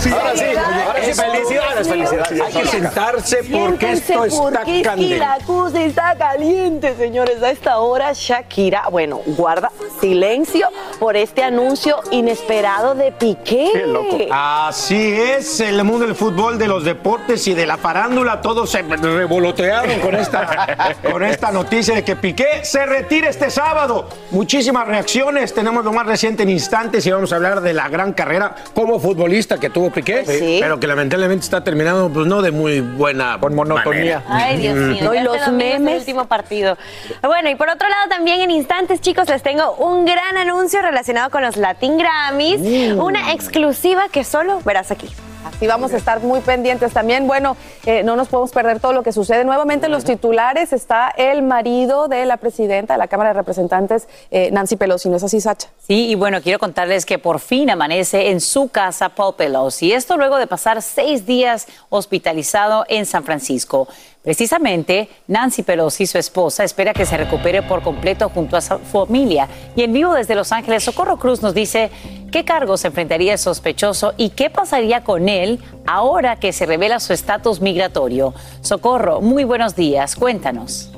Sí, ahora sí. Ahora sí, felicidades, felicidades. Hay que sentarse porque esto está que la cosa está caliente, señores. A esta hora, Shakira, bueno, guarda silencio por este anuncio inesperado de Piqué. Qué loco. Así es, el mundo del fútbol, de los deportes y de la farándula, todos se revolotearon con esta, con esta noticia de que Piqué se retira este sábado. Muchísimas reacciones, tenemos lo más reciente en instantes y vamos a hablar de la gran carrera como futbolista que tuvo Piqué, Sí. pero que lamentablemente está terminando pues no de muy buena con monotonía. Ay, Dios mío. No, y los este domingo es el memes. último partido. Bueno, y por otro lado, también en instantes, chicos, les tengo un gran anuncio relacionado con los Latin Grammys. Uh. Una exclusiva que solo verás aquí. Así vamos a estar muy pendientes también. Bueno, eh, no nos podemos perder todo lo que sucede. Nuevamente en los titulares está el marido de la presidenta de la Cámara de Representantes, eh, Nancy Pelosi. ¿No es así, Sacha? Sí, y bueno, quiero contarles que por fin amanece en su casa Paul Pelosi. Esto luego de pasar seis días hospitalizado en San Francisco. Precisamente, Nancy Pelosi, su esposa, espera que se recupere por completo junto a su familia. Y en vivo desde Los Ángeles, Socorro Cruz nos dice qué cargos enfrentaría el sospechoso y qué pasaría con él ahora que se revela su estatus migratorio. Socorro, muy buenos días, cuéntanos.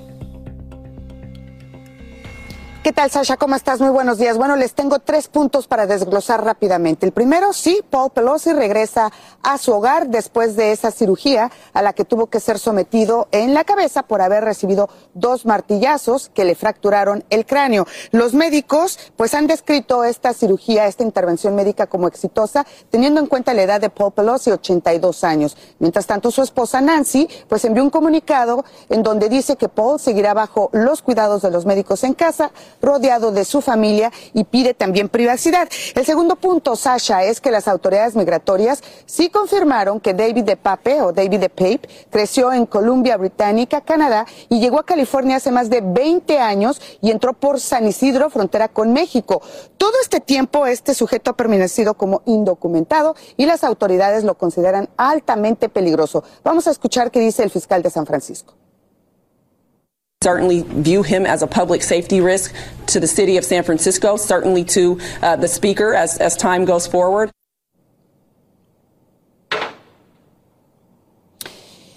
¿Qué tal, Sasha? ¿Cómo estás? Muy buenos días. Bueno, les tengo tres puntos para desglosar rápidamente. El primero, sí, Paul Pelosi regresa a su hogar después de esa cirugía a la que tuvo que ser sometido en la cabeza por haber recibido dos martillazos que le fracturaron el cráneo. Los médicos, pues, han descrito esta cirugía, esta intervención médica como exitosa, teniendo en cuenta la edad de Paul Pelosi, 82 años. Mientras tanto, su esposa Nancy, pues, envió un comunicado en donde dice que Paul seguirá bajo los cuidados de los médicos en casa, rodeado de su familia y pide también privacidad. El segundo punto, Sasha, es que las autoridades migratorias sí confirmaron que David de Pape o David de Pape creció en Columbia Británica, Canadá, y llegó a California hace más de 20 años y entró por San Isidro, frontera con México. Todo este tiempo este sujeto ha permanecido como indocumentado y las autoridades lo consideran altamente peligroso. Vamos a escuchar qué dice el fiscal de San Francisco. Certainly view him as a public safety risk to the city of San Francisco, certainly to uh, the speaker as, time goes forward.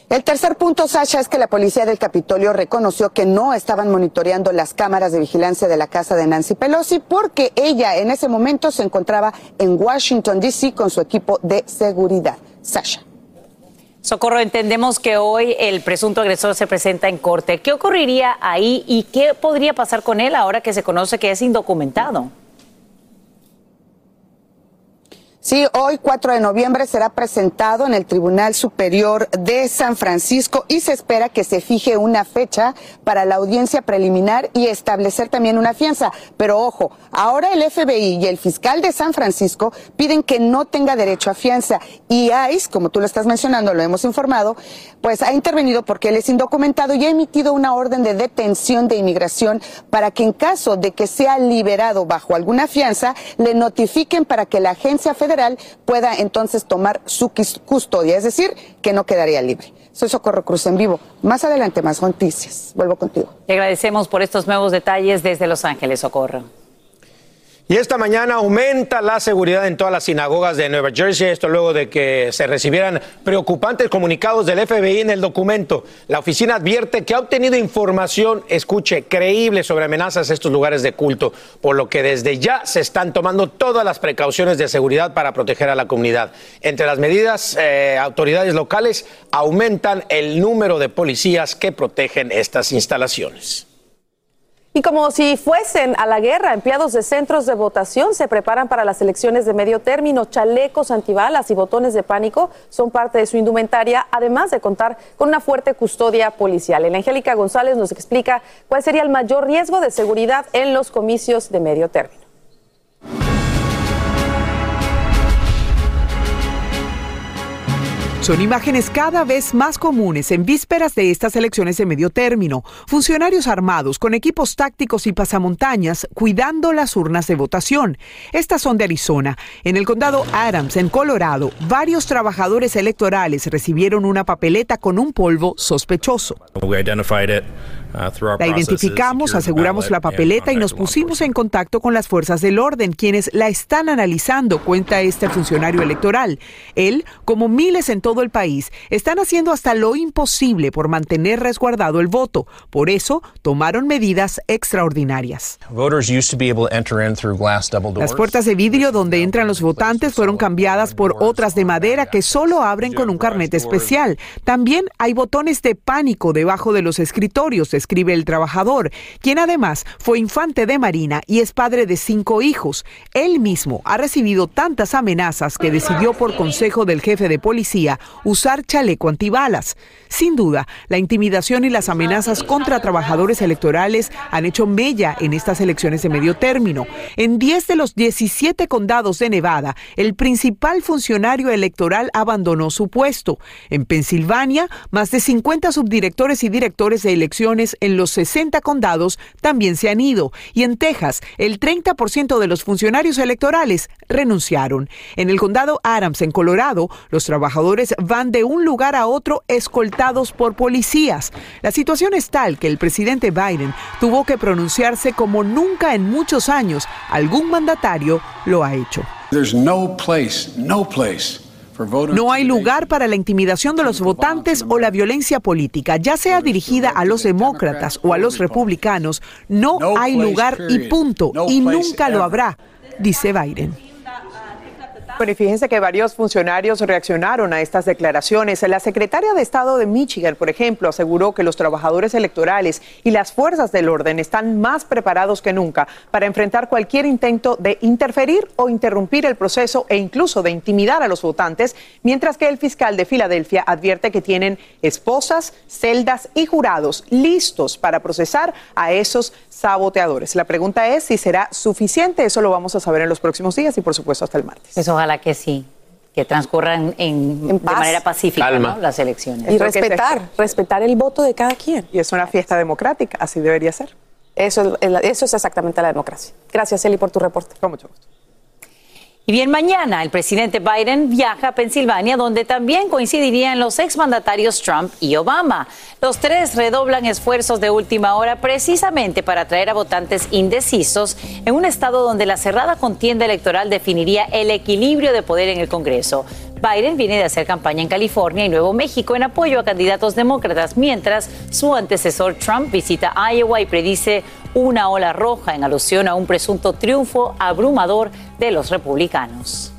El tercer punto, Sasha, es que la policía del Capitolio reconoció que no estaban monitoreando las cámaras de vigilancia de la casa de Nancy Pelosi porque ella en ese momento se encontraba en Washington, D.C. con su equipo de seguridad. Sasha. Socorro, entendemos que hoy el presunto agresor se presenta en corte. ¿Qué ocurriría ahí y qué podría pasar con él ahora que se conoce que es indocumentado? Sí, hoy 4 de noviembre será presentado en el Tribunal Superior de San Francisco y se espera que se fije una fecha para la audiencia preliminar y establecer también una fianza. Pero ojo, ahora el FBI y el fiscal de San Francisco piden que no tenga derecho a fianza y ICE, como tú lo estás mencionando, lo hemos informado, pues ha intervenido porque él es indocumentado y ha emitido una orden de detención de inmigración para que en caso de que sea liberado bajo alguna fianza, le notifiquen para que la agencia federal pueda entonces tomar su custodia, es decir, que no quedaría libre. Soy Socorro Cruz en vivo. Más adelante, más noticias. Vuelvo contigo. Te agradecemos por estos nuevos detalles desde Los Ángeles, Socorro. Y esta mañana aumenta la seguridad en todas las sinagogas de Nueva Jersey, esto luego de que se recibieran preocupantes comunicados del FBI en el documento. La oficina advierte que ha obtenido información, escuche, creíble sobre amenazas a estos lugares de culto, por lo que desde ya se están tomando todas las precauciones de seguridad para proteger a la comunidad. Entre las medidas, eh, autoridades locales aumentan el número de policías que protegen estas instalaciones. Y como si fuesen a la guerra, empleados de centros de votación se preparan para las elecciones de medio término. Chalecos antibalas y botones de pánico son parte de su indumentaria, además de contar con una fuerte custodia policial. El Angélica González nos explica cuál sería el mayor riesgo de seguridad en los comicios de medio término. Son imágenes cada vez más comunes en vísperas de estas elecciones de medio término. Funcionarios armados con equipos tácticos y pasamontañas cuidando las urnas de votación. Estas son de Arizona. En el condado Adams, en Colorado, varios trabajadores electorales recibieron una papeleta con un polvo sospechoso. La identificamos, aseguramos la papeleta y nos pusimos en contacto con las fuerzas del orden, quienes la están analizando, cuenta este funcionario electoral. Él, como miles en todo el país, están haciendo hasta lo imposible por mantener resguardado el voto. Por eso, tomaron medidas extraordinarias. Las puertas de vidrio donde entran los votantes fueron cambiadas por otras de madera que solo abren con un carnet especial. También hay botones de pánico debajo de los escritorios escribe el trabajador, quien además fue infante de Marina y es padre de cinco hijos. Él mismo ha recibido tantas amenazas que decidió por consejo del jefe de policía usar chaleco antibalas. Sin duda, la intimidación y las amenazas contra trabajadores electorales han hecho mella en estas elecciones de medio término. En 10 de los 17 condados de Nevada, el principal funcionario electoral abandonó su puesto. En Pensilvania, más de 50 subdirectores y directores de elecciones en los 60 condados también se han ido y en Texas el 30% de los funcionarios electorales renunciaron. En el condado Adams, en Colorado, los trabajadores van de un lugar a otro escoltados por policías. La situación es tal que el presidente Biden tuvo que pronunciarse como nunca en muchos años algún mandatario lo ha hecho. no no hay lugar para la intimidación de los votantes o la violencia política, ya sea dirigida a los demócratas o a los republicanos. No hay lugar y punto, y nunca lo habrá, dice Biden. Bueno, y fíjense que varios funcionarios reaccionaron a estas declaraciones. La secretaria de Estado de Michigan, por ejemplo, aseguró que los trabajadores electorales y las fuerzas del orden están más preparados que nunca para enfrentar cualquier intento de interferir o interrumpir el proceso e incluso de intimidar a los votantes, mientras que el fiscal de Filadelfia advierte que tienen esposas, celdas y jurados listos para procesar a esos saboteadores. La pregunta es si será suficiente. Eso lo vamos a saber en los próximos días y, por supuesto, hasta el martes. Eso ojalá que sí, que transcurran en, de manera pacífica las elecciones. Y respetar, respetar el voto de cada quien. Y es una fiesta democrática, así debería ser. Eso es, eso es exactamente la democracia. Gracias, Eli, por tu reporte. Con mucho gusto. Y bien, mañana el presidente Biden viaja a Pensilvania, donde también coincidirían los exmandatarios Trump y Obama. Los tres redoblan esfuerzos de última hora precisamente para atraer a votantes indecisos en un estado donde la cerrada contienda electoral definiría el equilibrio de poder en el Congreso. Biden viene de hacer campaña en California y Nuevo México en apoyo a candidatos demócratas, mientras su antecesor Trump visita Iowa y predice una ola roja en alusión a un presunto triunfo abrumador de los republicanos.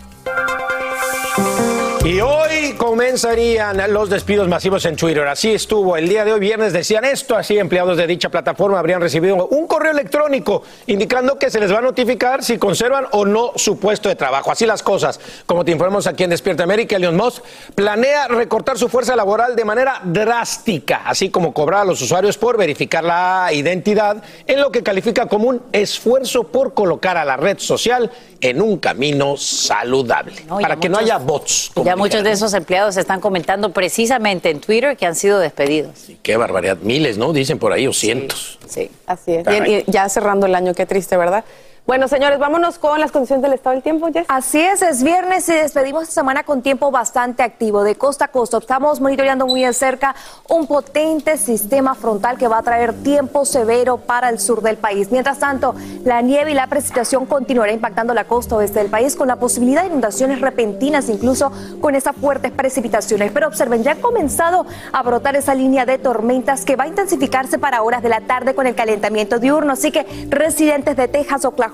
Y hoy comenzarían los despidos masivos en Twitter. Así estuvo. El día de hoy, viernes, decían esto. Así, empleados de dicha plataforma habrían recibido un correo electrónico indicando que se les va a notificar si conservan o no su puesto de trabajo. Así las cosas. Como te informamos aquí en Despierta América, Elon Musk planea recortar su fuerza laboral de manera drástica, así como cobrar a los usuarios por verificar la identidad en lo que califica como un esfuerzo por colocar a la red social en un camino saludable. No, para que no haya bots. como Ya muchos de esos empleados están comentando precisamente en Twitter que han sido despedidos. Qué barbaridad. Miles, ¿no? Dicen por ahí, o cientos. Sí. Así es. Y ya cerrando el año, qué triste, ¿verdad? Bueno, señores, vámonos con las condiciones del estado del tiempo, Jess. Así es, es viernes y despedimos esta semana con tiempo bastante activo de costa a costa. Estamos monitoreando muy de cerca un potente sistema frontal que va a traer tiempo severo para el sur del país. Mientras tanto, la nieve y la precipitación continuará impactando la costa oeste del país con la posibilidad de inundaciones repentinas, incluso con esas fuertes precipitaciones. Pero observen, ya ha comenzado a brotar esa línea de tormentas que va a intensificarse para horas de la tarde con el calentamiento diurno. Así que residentes de Texas, Oklahoma,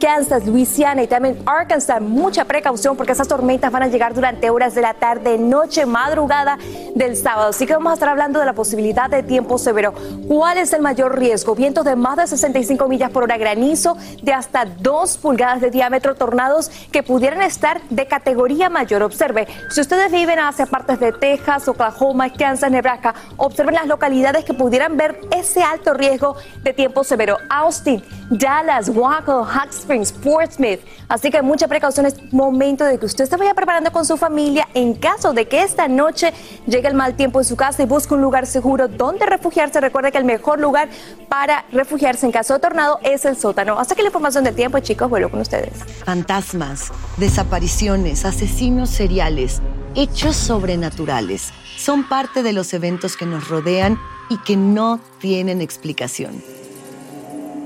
Kansas, Louisiana y también Arkansas, mucha precaución porque esas tormentas van a llegar durante horas de la tarde, noche, madrugada del sábado. Así que vamos a estar hablando de la posibilidad de tiempo severo. ¿Cuál es el mayor riesgo? Vientos de más de 65 millas por hora, granizo de hasta 2 pulgadas de diámetro, tornados que pudieran estar de categoría mayor. Observe, si ustedes viven hacia partes de Texas, Oklahoma, Kansas, Nebraska, observen las localidades que pudieran ver ese alto riesgo de tiempo severo. Austin, Dallas, Waco, Hot Springs, Portsmouth. Así que mucha precaución es momento de que usted se vaya preparando con su familia en caso de que esta noche llegue el mal tiempo en su casa y busque un lugar seguro donde refugiarse. Recuerde que el mejor lugar para refugiarse en caso de tornado es el sótano. Hasta que la información del tiempo, chicos, vuelvo con ustedes. Fantasmas, desapariciones, asesinos seriales, hechos sobrenaturales son parte de los eventos que nos rodean y que no tienen explicación.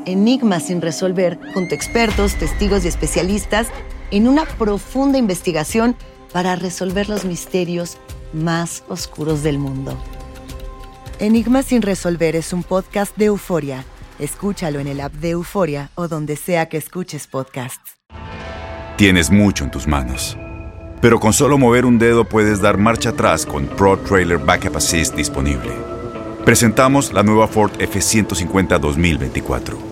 Enigmas sin resolver junto a expertos, testigos y especialistas en una profunda investigación para resolver los misterios más oscuros del mundo. Enigmas sin resolver es un podcast de euforia. Escúchalo en el app de Euforia o donde sea que escuches podcasts. Tienes mucho en tus manos. Pero con solo mover un dedo puedes dar marcha atrás con Pro Trailer Backup Assist disponible. Presentamos la nueva Ford F150 2024.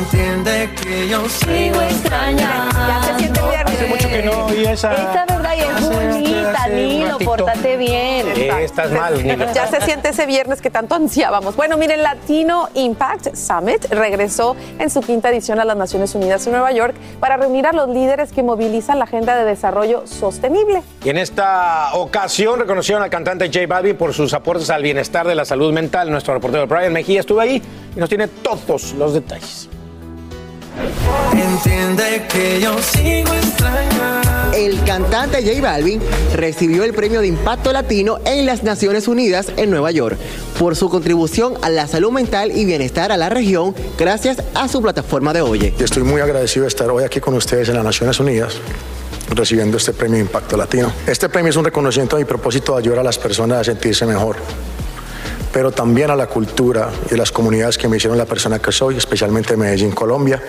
Entiende que yo sigo extrañando. Ya se siente viernes. Hace mucho que no oí esa. Esa verdad y es bonita, Nilo, pórtate bien. Eh, estás mal, Nilo. Ya se siente ese viernes que tanto ansiábamos. Bueno, miren, Latino Impact Summit regresó en su quinta edición a las Naciones Unidas en Nueva York para reunir a los líderes que movilizan la agenda de desarrollo sostenible. Y en esta ocasión reconocieron al cantante J Balvin por sus aportes al bienestar de la salud mental. Nuestro reportero Brian Mejía estuvo ahí y nos tiene todos los detalles. Entiende que yo sigo extrañando. El cantante J Balvin recibió el premio de Impacto Latino en las Naciones Unidas en Nueva York por su contribución a la salud mental y bienestar a la región gracias a su plataforma de Oye. Estoy muy agradecido de estar hoy aquí con ustedes en las Naciones Unidas recibiendo este premio de Impacto Latino. Este premio es un reconocimiento a mi propósito de ayudar a las personas a sentirse mejor, pero también a la cultura y a las comunidades que me hicieron la persona que soy, especialmente Medellín, Colombia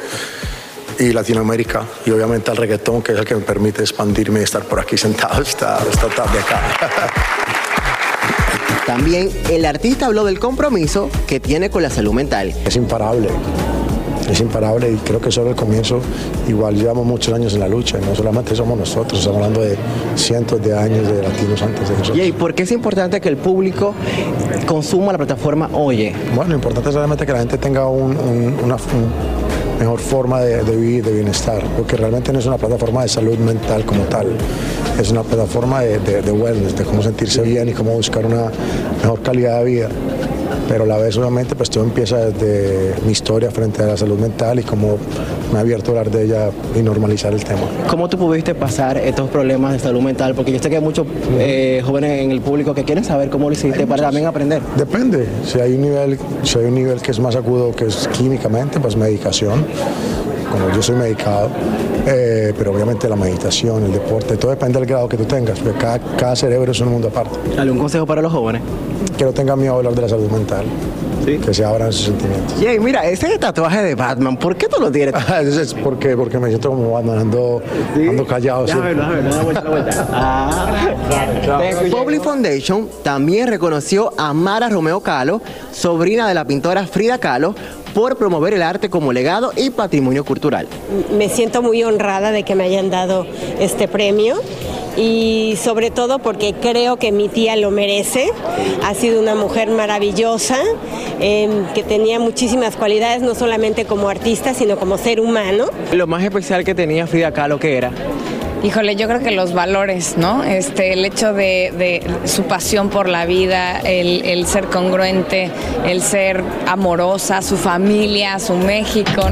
y Latinoamérica, y obviamente al reggaetón, que es el que me permite expandirme y estar por aquí sentado esta, esta tarde acá. También el artista habló del compromiso que tiene con la salud mental. Es imparable. Es imparable y creo que solo el comienzo, igual llevamos muchos años en la lucha, y no solamente somos nosotros, estamos hablando de cientos de años de latinos antes de nosotros. ¿Y por qué es importante que el público consuma la plataforma Oye? Bueno, lo importante es realmente que la gente tenga un- un- una un mejor forma de, de vivir, de bienestar, porque realmente no es una plataforma de salud mental como tal, es una plataforma de, de- de wellness, de cómo sentirse bien y cómo buscar una mejor calidad de vida. Pero a la vez, obviamente, pues todo empieza desde mi historia frente a la salud mental y cómo me ha abierto a hablar de ella y normalizar el tema. ¿Cómo tú pudiste pasar estos problemas de salud mental? Porque yo sé que hay muchos eh, jóvenes en el público que quieren saber cómo lo hiciste para también aprender. Depende. Si hay un nivel, si hay un nivel que es más agudo, que es químicamente, pues medicación. Como yo soy medicado, eh, pero obviamente la meditación, el deporte, todo depende del grado que tú tengas, porque cada, cada cerebro es un mundo aparte. ¿Algún consejo para los jóvenes? Que no tengan miedo a hablar de la salud mental, que se abran sus sentimientos. Yey, mira, ese tatuaje de Batman, ¿por qué tú lo tienes? Eso es porque, porque me siento como Batman, ando, ando callado. Déjame verlo, da vuelta, da vuelta. Ah. Public Foundation también reconoció a Mara Romeo Calo, sobrina de la pintora Frida Kahlo, por promover el arte como legado y patrimonio cultural. Me siento muy honrada de que me hayan dado este premio y sobre todo porque creo que mi tía lo merece. Ha sido una mujer maravillosa em, que tenía muchísimas cualidades, no solamente como artista, sino como ser humano. Lo más especial que tenía Frida Kahlo, ¿qué era? Híjole, yo creo que los valores, ¿no? Este, el hecho de, de su pasión por la vida, el, el ser congruente, el ser amorosa, su familia, su México.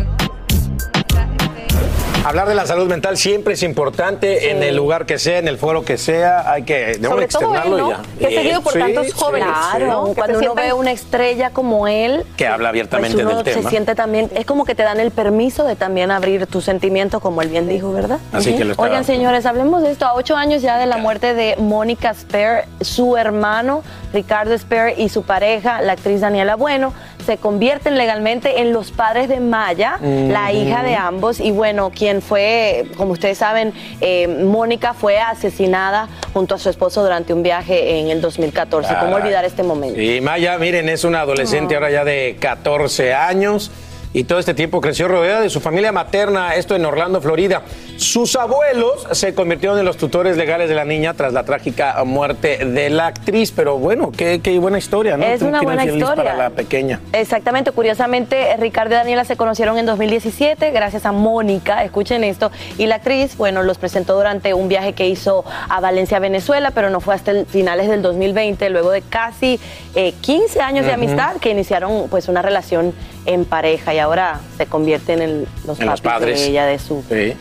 Hablar de la salud mental siempre es importante en el lugar que sea, en el foro que sea, hay que de Sobre todo él, y ¿no? ya. Que es seguido por Sí, tantos jóvenes. sí. Claro, Que cuando se uno sientan- ve una estrella como él, Que habla pues abiertamente uno del se tema. siente también, es como que te dan el permiso de también abrir tus sentimientos, como él bien dijo, ¿verdad? Así que lo Oigan, señores, hablemos de esto. A ocho años ya de la muerte de Mónica Sper, su hermano Ricardo Sper y su pareja, la actriz Daniela Bueno, se convierten legalmente en los padres de Maya, la hija de ambos. Y bueno, quien fue, como ustedes saben, eh, Mónica fue asesinada junto a su esposo durante un viaje en el 2014. ¿Cómo Caray. olvidar este momento? Y Maya, miren, es una adolescente ahora ya de 14 años y todo este tiempo creció rodeada de su familia materna, esto en Orlando, Florida. Sus abuelos se convirtieron en los tutores legales de la niña tras la trágica muerte de la actriz, pero bueno, qué, qué buena historia, ¿no? Es Un una buena historia. para la pequeña. Exactamente, curiosamente, Ricardo y Daniela se conocieron en 2017 gracias a Mónica, escuchen esto, y la actriz, bueno, los presentó durante un viaje que hizo a Valencia, Venezuela, pero no fue hasta el finales del 2020, luego de casi eh, 15 años de amistad, que iniciaron pues una relación en pareja y ahora se convierten en los, En los papis padres. de ella, de su... Sí.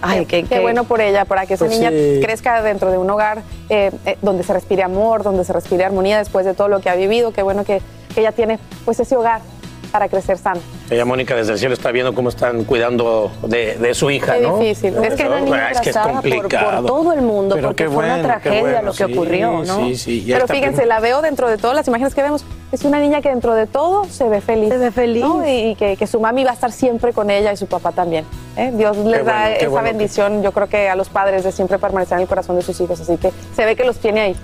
Ay, qué, Qué bueno por ella, para que esa Pues niña sí. crezca dentro de un hogar eh, eh, donde se respire amor, donde se respire armonía después de todo lo que ha vivido. Qué bueno que, que ella tiene pues ese hogar para crecer sano. Ella, Mónica, desde el cielo está viendo cómo están cuidando de, de su hija, Qué ¿no? difícil. Es que una niña es que es abrazada por- por complicado. todo el mundo, Pero porque qué fue una bueno, qué tragedia bueno, lo que sí, ocurrió, ¿no? Sí, sí. Pero fíjense, la veo dentro de todas las imágenes que vemos. Es una niña que dentro de todo se ve feliz. Se ve feliz. Y, y que, que su mami va a estar siempre con ella y su papá también. ¿eh? Dios les da bueno, esa bueno que- bendición, yo creo que a los padres de siempre permanecer en el corazón de sus hijos. Así que se ve que los tiene ahí.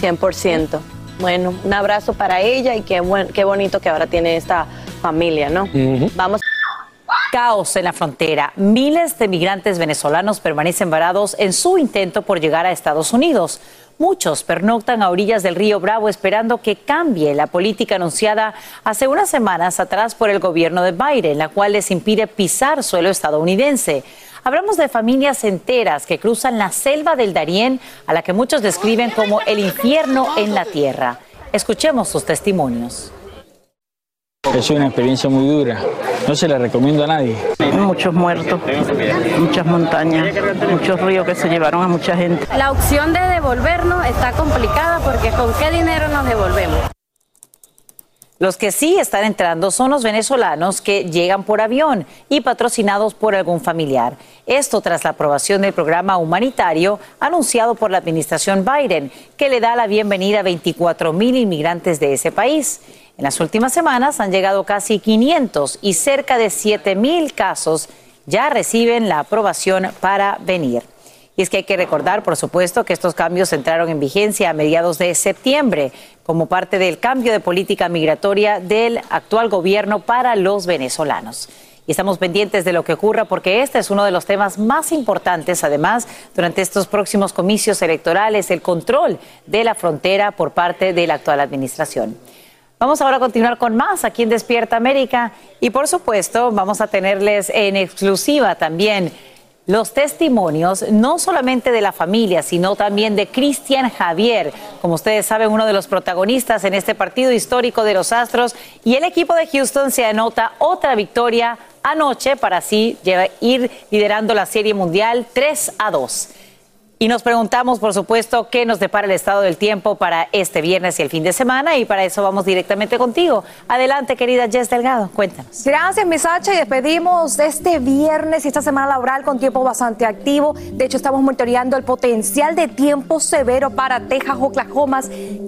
100%. Bueno, un abrazo para ella y qué, buen, qué bonito que ahora tiene esta familia, ¿no? Vamos. Caos en la frontera. Miles de migrantes venezolanos permanecen varados en su intento por llegar a Estados Unidos. Muchos pernoctan a orillas del río Bravo esperando que cambie la política anunciada hace unas semanas atrás por el gobierno de Biden, la cual les impide pisar suelo estadounidense. Hablamos de familias enteras que cruzan la selva del Darién, a la que muchos describen como el infierno en la tierra. Escuchemos sus testimonios. Es una experiencia muy dura, no se la recomiendo a nadie. Muchos muertos, muchas montañas, muchos ríos que se llevaron a mucha gente. La opción de devolvernos está complicada porque con qué dinero nos devolvemos. Los que sí están entrando son los venezolanos que llegan por avión y patrocinados por algún familiar. Esto tras la aprobación del programa humanitario anunciado por la administración Biden, que le da la bienvenida a 24 mil inmigrantes de ese país. En las últimas semanas han llegado casi 500 y cerca de 7 mil casos ya reciben la aprobación para venir. Y es que hay que recordar, por supuesto, que estos cambios entraron en vigencia a mediados de septiembre como parte del cambio de política migratoria del actual gobierno para los venezolanos. Y estamos pendientes de lo que ocurra porque este es uno de los temas más importantes, además, durante estos próximos comicios electorales, el control de la frontera por parte de la actual administración. Vamos ahora a continuar con más aquí en Despierta América. Y por supuesto vamos a tenerles en exclusiva también los testimonios no solamente de la familia, sino también de Cristian Javier, como ustedes saben, uno de los protagonistas en este partido histórico de los Astros, y el equipo de Houston se anota otra victoria anoche para así ir liderando la Serie Mundial 3 a 2. Y nos preguntamos, por supuesto, qué nos depara el estado del tiempo para este viernes y el fin de semana. Y para eso vamos directamente contigo. Adelante, querida Jess Delgado, cuéntanos. Gracias, Misacha. Y despedimos este viernes y esta semana laboral con tiempo bastante activo. De hecho, estamos monitoreando el potencial de tiempo severo para Texas, Oklahoma,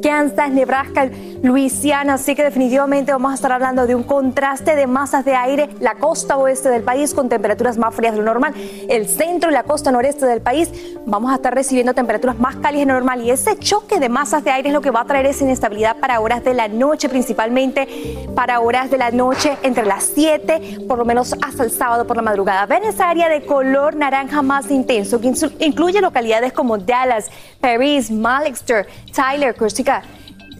Kansas, Nebraska, Luisiana. Así que definitivamente vamos a estar hablando de un contraste de masas de aire. La costa oeste del país con temperaturas más frías de lo normal. El centro y la costa noreste del país vamos a estar recibiendo temperaturas más cálidas de normal y ese choque de masas de aire es lo que va a traer esa inestabilidad para horas de la noche, principalmente para horas de la noche entre las 7, por lo menos hasta el sábado por la madrugada. Ven esa área de color naranja más intenso que incluye localidades como Dallas, Paris, Malexter, Tyler, Corsica.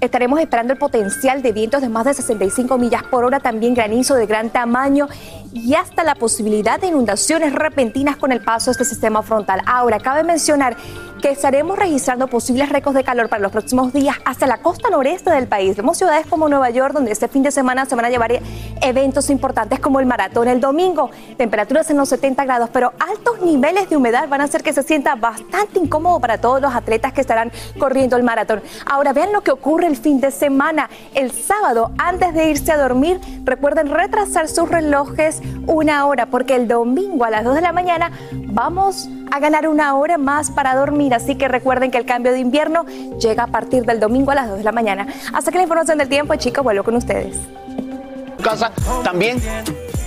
Estaremos esperando el potencial de vientos de más de 65 millas por hora, también granizo de gran tamaño y hasta la posibilidad de inundaciones repentinas con el paso de este sistema frontal. Ahora, cabe mencionar que estaremos registrando posibles récords de calor para los próximos días hasta la costa noreste del país. Vemos ciudades como Nueva York, donde este fin de semana se van a llevar eventos importantes como el maratón el domingo, temperaturas en los 70 grados, pero altos niveles de humedad van a hacer que se sienta bastante incómodo para todos los atletas que estarán corriendo el maratón. Ahora vean lo que ocurre el fin de semana. El sábado, antes de irse a dormir, recuerden retrasar sus relojes una hora, porque el domingo a las 2 de la mañana vamos a ganar una hora más para dormir. Así que recuerden que el cambio de invierno llega a partir del domingo a las 2 de la mañana. Hasta que la información del tiempo, chicos, vuelvo con ustedes. Casa también.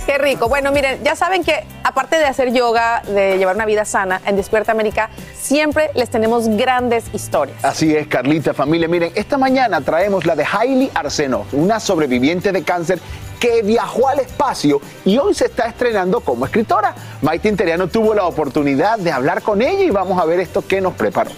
Qué rico. Bueno, miren, ya saben que aparte de hacer yoga, de llevar una vida sana, en Despierta América siempre les tenemos grandes historias. Así es, Carlita, familia. Miren, esta mañana traemos la de Hailey Arsenov, una sobreviviente de cáncer que viajó al espacio y hoy se está estrenando como escritora. Maite Interiano tuvo la oportunidad de hablar con ella y vamos a ver esto que nos preparó.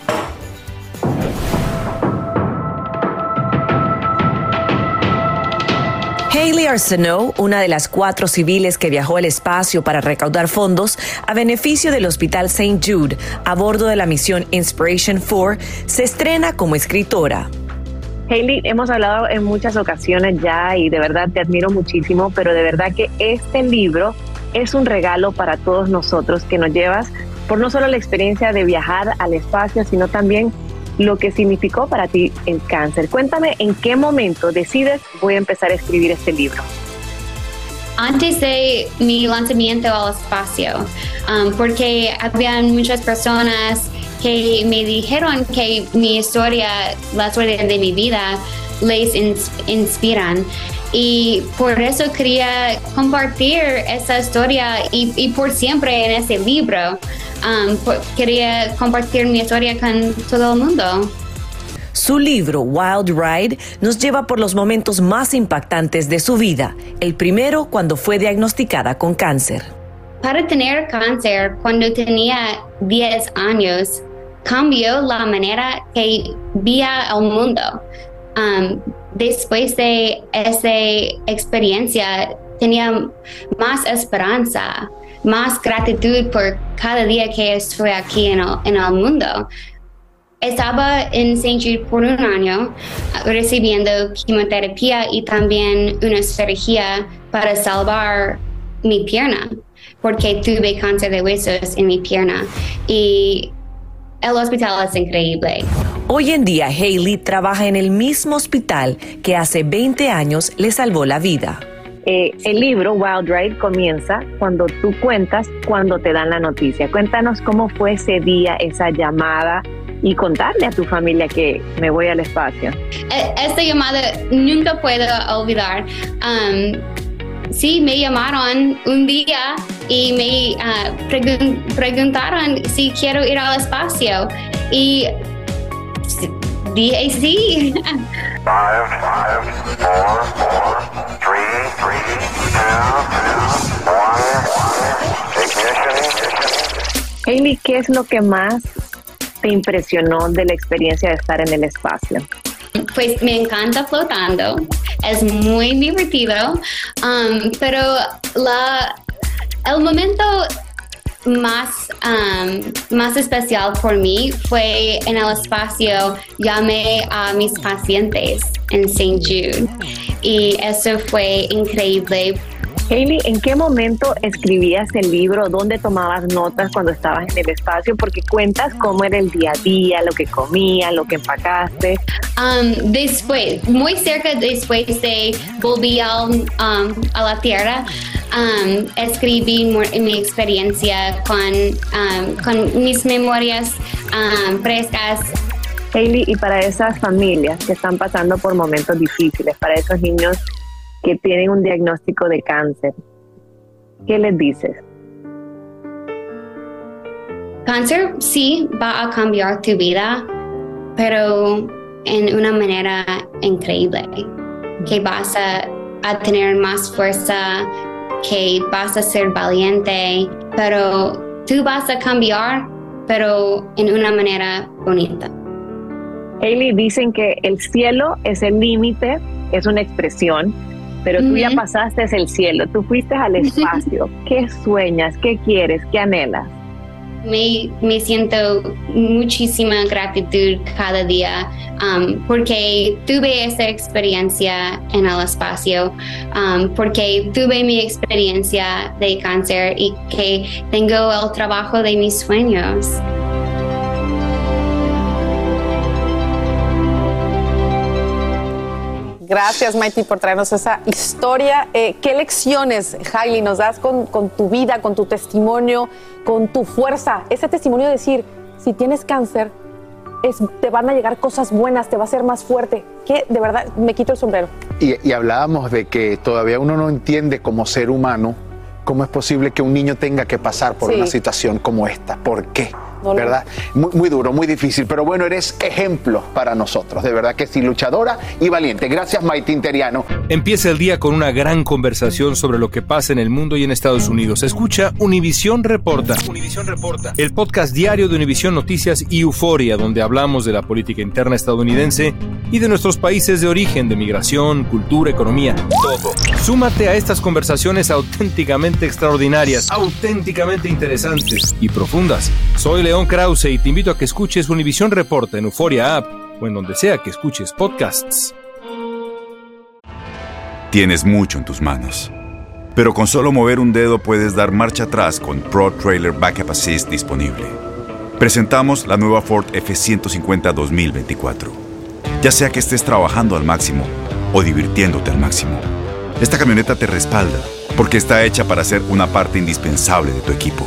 Hayley Arsenault, una de las cuatro civiles que viajó al espacio para recaudar fondos a beneficio del Hospital St. Jude a bordo de la misión Inspiration 4, se estrena como escritora. Hayley, hemos hablado en muchas ocasiones ya y de verdad te admiro muchísimo, pero de verdad que este libro es un regalo para todos nosotros que nos llevas por no solo la experiencia de viajar al espacio, sino también lo que significó para ti el cáncer. Cuéntame en qué momento decides voy a empezar a escribir este libro. Antes de mi lanzamiento al espacio, um, porque habían muchas personas que me dijeron que mi historia, la historia de mi vida, les inspiran. Y por eso quería compartir esa historia y, por siempre en ese libro. Um, quería compartir mi historia con todo el mundo. Su libro Wild Ride nos lleva por los momentos más impactantes de su vida, el primero cuando fue diagnosticada con cáncer. Para tener cáncer cuando tenía 10 años, cambió la manera que veía el mundo. Um, después de esa experiencia, tenía más esperanza, más gratitud por cada día que estoy aquí en el, mundo. Estaba en St. Jude por un año recibiendo quimioterapia y también una cirugía para salvar mi pierna, porque tuve cáncer de huesos en mi pierna. Y el hospital es increíble. Hoy en día, Hailey trabaja en el mismo hospital que hace 20 años le salvó la vida. Eh, el libro Wild Ride comienza cuando tú cuentas cuando te dan la noticia. Cuéntanos cómo fue ese día, esa llamada y contarle a tu familia que me voy al espacio. E, esta llamada nunca puedo olvidar. Um, sí, me llamaron un día y me uh, preguntaron si quiero ir al espacio y dije sí. Five, five, four, four, three, three, two, one, ¿qué es lo que más te impresionó de la experiencia de estar en el espacio? Pues me encanta flotando, es muy divertido, um, pero la, el momento más, um, más especial por mí fue en el espacio, llamé a mis pacientes en St. Jude y eso fue increíble Hailey, ¿en qué momento escribías el libro? ¿Dónde tomabas notas cuando estabas en el espacio? Porque cuentas cómo era el día a día, lo que comías, lo que empacaste. Um, después, muy cerca después de volver um, a la Tierra, um, escribí mi experiencia con, con mis memorias frescas. Hailey, y para esas familias que están pasando por momentos difíciles, para esos niños que tienen un diagnóstico de cáncer, ¿qué les dices? Cáncer sí va a cambiar tu vida, pero en una manera increíble, que vas a, tener más fuerza, que vas a ser valiente, pero tú vas a cambiar, pero en una manera bonita. Hailey, dicen que el cielo es el límite, es una expresión, pero tú ya pasaste el cielo, tú fuiste al espacio. ¿Qué sueñas? ¿Qué quieres? ¿Qué anhelas? Me, me siento muchísima gratitud cada día um, porque tuve esa experiencia en el espacio, um, porque tuve mi experiencia de cáncer y que tengo el trabajo de mis sueños. Gracias, Mighty, por traernos esa historia. Eh, ¿Qué lecciones, Hailey, nos das con, tu vida, con tu testimonio, con tu fuerza? Ese testimonio de decir, si tienes cáncer, es, te van a llegar cosas buenas, te va a hacer más fuerte. Que de verdad me quito el sombrero. Y, hablábamos de que todavía uno no entiende como ser humano cómo es posible que un niño tenga que pasar por una situación como esta. ¿Por qué? ¿Verdad? Muy, muy, duro, muy difícil, pero bueno, eres ejemplo para nosotros, de verdad que sí, luchadora y valiente. Gracias, Maite Interiano. Empieza el día con una gran conversación sobre lo que pasa en el mundo y en Estados Unidos. Escucha Univisión Reporta. Univisión Reporta. El podcast diario de Univisión Noticias y Euforia, donde hablamos de la política interna estadounidense y de nuestros países de origen, de migración, cultura, economía, todo. Súmate a estas conversaciones auténticamente extraordinarias, auténticamente interesantes y profundas. Soy León Krause y te invito a que escuches Univisión Reporta en Euforia App o en donde sea que escuches podcasts. Tienes mucho en tus manos, pero con solo mover un dedo puedes dar marcha atrás con Pro Trailer Backup Assist disponible. Presentamos la nueva Ford F150 2024. Ya sea que estés trabajando al máximo o divirtiéndote al máximo, esta camioneta te respalda porque está hecha para ser una parte indispensable de tu equipo.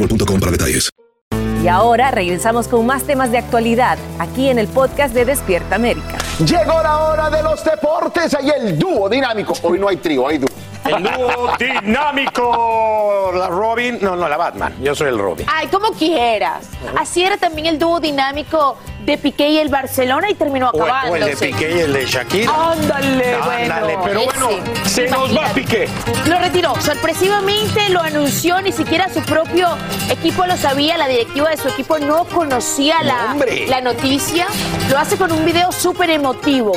boostmobile.com para detalles. Y ahora regresamos con más temas de actualidad aquí en el podcast de Despierta América. Llegó la hora de los deportes. Ahí el dúo dinámico. Hoy no hay trío, hay dúo. El dúo dinámico. La Robin. No, no, la Batman. Yo soy el Robin. Ay, como quieras. Así era también el dúo dinámico de Piqué y el Barcelona y terminó O el, o el de Piqué y el de Shakira. Ándale, Ándale, pero bueno, ese. se nos va. Piqué. Lo retiró, sorpresivamente lo anunció, ni siquiera su propio equipo lo sabía, la directiva de su equipo no conocía la, la noticia. Lo hace con un video súper emotivo.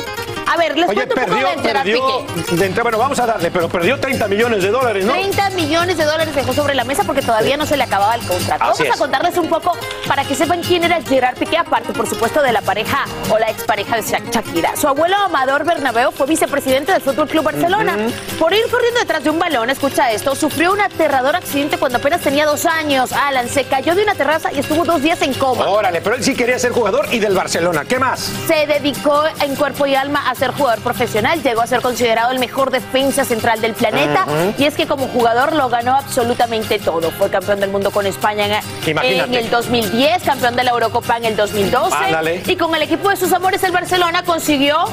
A ver, les Oye, cuento un poco perdió, de Gerard perdió. Piqué. de entrada, bueno, vamos a darle, pero perdió 30 millones de dólares, ¿no? 30 millones de dólares dejó sobre la mesa porque todavía no se le acababa el contrato. Así Vamos a es. contarles un poco para que sepan quién era Gerard Piqué, aparte, por supuesto, de la pareja o la expareja de Sha- Shakira. Su abuelo Amador Bernabeu fue vicepresidente del Fútbol Club Barcelona. Por ir corriendo detrás de un balón, escucha esto, sufrió un aterrador accidente cuando apenas tenía dos años. Alan se cayó de una terraza y estuvo dos días en coma. Órale, pero él sí quería ser jugador y del Barcelona. ¿Qué más? Se dedicó en cuerpo y alma a ser jugador profesional, llegó a ser considerado el mejor defensa central del planeta y es que como jugador lo ganó absolutamente todo. Fue campeón del mundo con España en, el 2010, campeón de la Eurocopa en el 2012 Ándale. y con el equipo de sus amores el Barcelona consiguió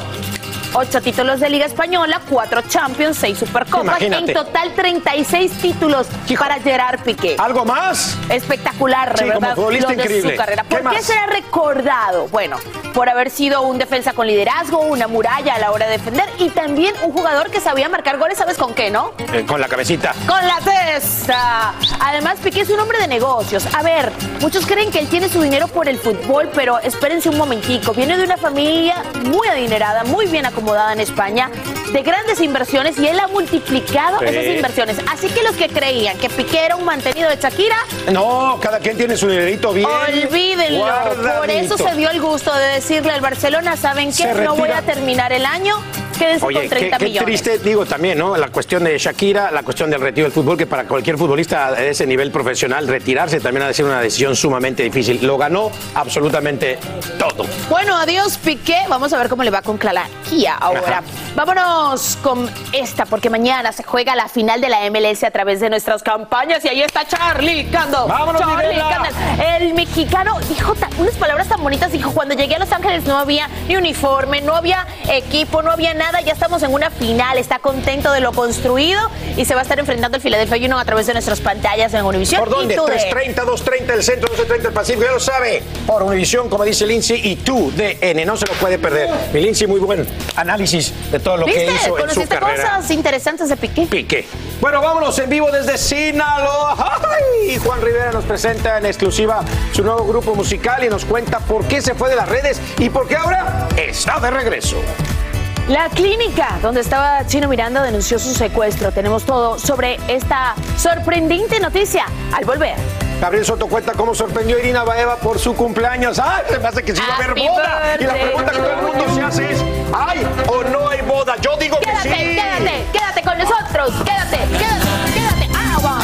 Ocho títulos de Liga Española, cuatro Champions, seis Supercopas. Imagínate. En total, 36 títulos para Gerard Piqué. ¿Algo más? Espectacular, Sí, como ¿verdad? futbolista de increíble. su carrera. ¿Qué ¿Por qué más? será recordado? Bueno, por haber sido un defensa con liderazgo, una muralla a la hora de defender y también un jugador que sabía marcar goles, ¿sabes con qué, no? Eh, con la cabecita. Con la testa. Además, Piqué es un hombre de negocios. A ver, muchos creen que él tiene su dinero por el fútbol, pero espérense un momentico. Viene de una familia muy adinerada, muy bien acomodada en España, de grandes inversiones y él ha multiplicado Sí. esas inversiones. Así que los que creían que Piqué era un mantenido de Shakira, No, cada quien tiene su dinerito bien. Olvídenlo. Por eso se dio el gusto de decirle al Barcelona, ¿saben qué? No voy a terminar el año. Quédese Oye, con 30 qué, qué millones. triste, digo también, ¿no? La cuestión de Shakira, la cuestión del retiro del fútbol, que para cualquier futbolista de ese nivel profesional, retirarse también ha de ser una decisión sumamente difícil. Lo ganó absolutamente todo. Bueno, adiós Piqué. Vamos a ver cómo le va con Clara Kia ahora. Ajá. Vámonos con esta, porque mañana se juega la final de la MLS a través de nuestras campañas y ahí está Charlie Cando. ¡Vámonos, Charlie. El mexicano dijo unas palabras tan bonitas. Dijo, cuando llegué a Los Ángeles no había ni uniforme, no había equipo, no había nada. Ya estamos en una final. Está contento de lo construido y se va a estar enfrentando al Philadelphia Union a través de nuestras pantallas en Univision. ¿Por dónde? y TUDN. 330, 230 el centro, 230 el Pacífico, ya lo sabe. Por Univisión, como dice Lindsay, y tú, DN, no se lo puede perder. Mi Lindsay, muy buen análisis de todo lo que hizo en su ¿Conociste carrera. cosas interesantes de Piqué? Piqué. Bueno, vámonos en vivo desde Sinaloa. ¡Ay! Juan Rivera nos presenta en exclusiva su nuevo grupo musical y nos cuenta por qué se fue de las redes y por qué ahora está de regreso. La clínica donde estaba Chino Miranda denunció su secuestro. Tenemos todo sobre esta sorprendente noticia al volver. Gabriel Soto cuenta cómo sorprendió a Irina Baeva por su cumpleaños. ¡Ay! Se me hace que sí va a haber boda. Y la pregunta que todo el mundo se hace es: ¿hay o no hay boda? Yo digo que Quédate, sí. quédate, quédate con nosotros. Quédate, quédate, quédate. Agua.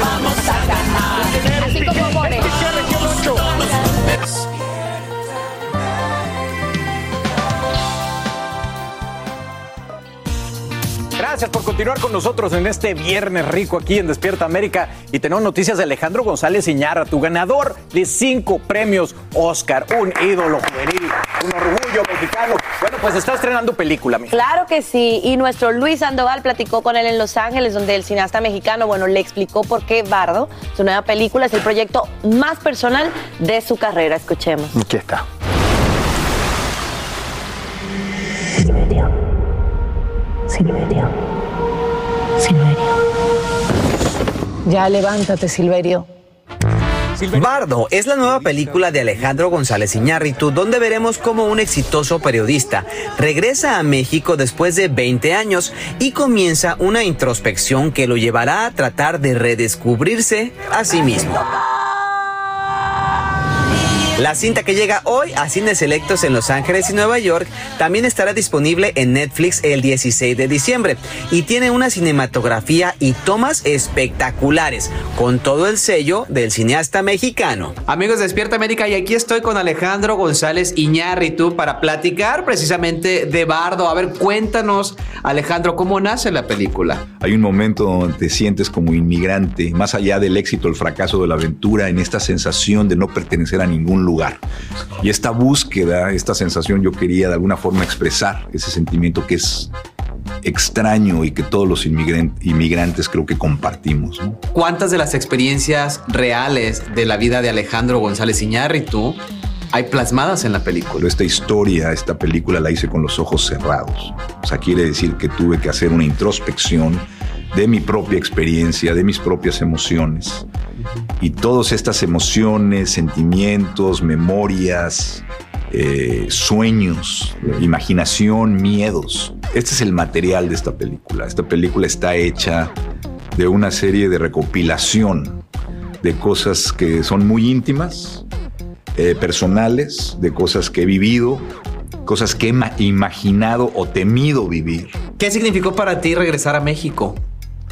Vamos a ganar. Así como More. Gracias por continuar con nosotros en este viernes rico aquí en Despierta América. Y tenemos noticias de Alejandro González Iñarra, tu ganador de cinco premios Oscar, un ídolo juvenil, un orgullo mexicano. Bueno, pues está estrenando película, mi. Claro que sí, y nuestro Luis Sandoval platicó con él en Los Ángeles, donde el cineasta mexicano, bueno, le explicó por qué Bardo, su nueva película, es el proyecto más personal de su carrera. Escuchemos. Aquí está. Silverio. Silverio. Ya levántate, Silverio. Bardo es la nueva película de Alejandro González Iñárritu, donde veremos cómo un exitoso periodista regresa a México después de 20 años y comienza una introspección que lo llevará a tratar de redescubrirse a sí mismo. La cinta que llega hoy a cines selectos en Los Ángeles y Nueva York también estará disponible en Netflix el 16 de diciembre y tiene una cinematografía y tomas espectaculares con todo el sello del cineasta mexicano. Amigos de Despierta América y aquí estoy con Alejandro González Iñárritu para platicar precisamente de Bardo. A ver, cuéntanos Alejandro, ¿cómo nace la película? Hay un momento donde te sientes como inmigrante, más allá del éxito, el fracaso de la aventura, en esta sensación de no pertenecer a ningún lugar. Y esta búsqueda, esta sensación, yo quería de alguna forma expresar ese sentimiento que es extraño y que todos los inmigran- inmigrantes creo que compartimos. ¿no? ¿Cuántas de las experiencias reales de la vida de Alejandro González Iñárritu hay plasmadas en la película? Esta historia, esta película la hice con los ojos cerrados. O sea, quiere decir que tuve que hacer una introspección de mi propia experiencia, de mis propias emociones. Y todas estas emociones, sentimientos, memorias, eh, sueños, imaginación, miedos. Este es el material de esta película. Esta película está hecha de una serie de recopilación de cosas que son muy íntimas, eh, personales, de cosas que he vivido, cosas que he ma- imaginado o temido vivir. ¿Qué significó para ti regresar a México?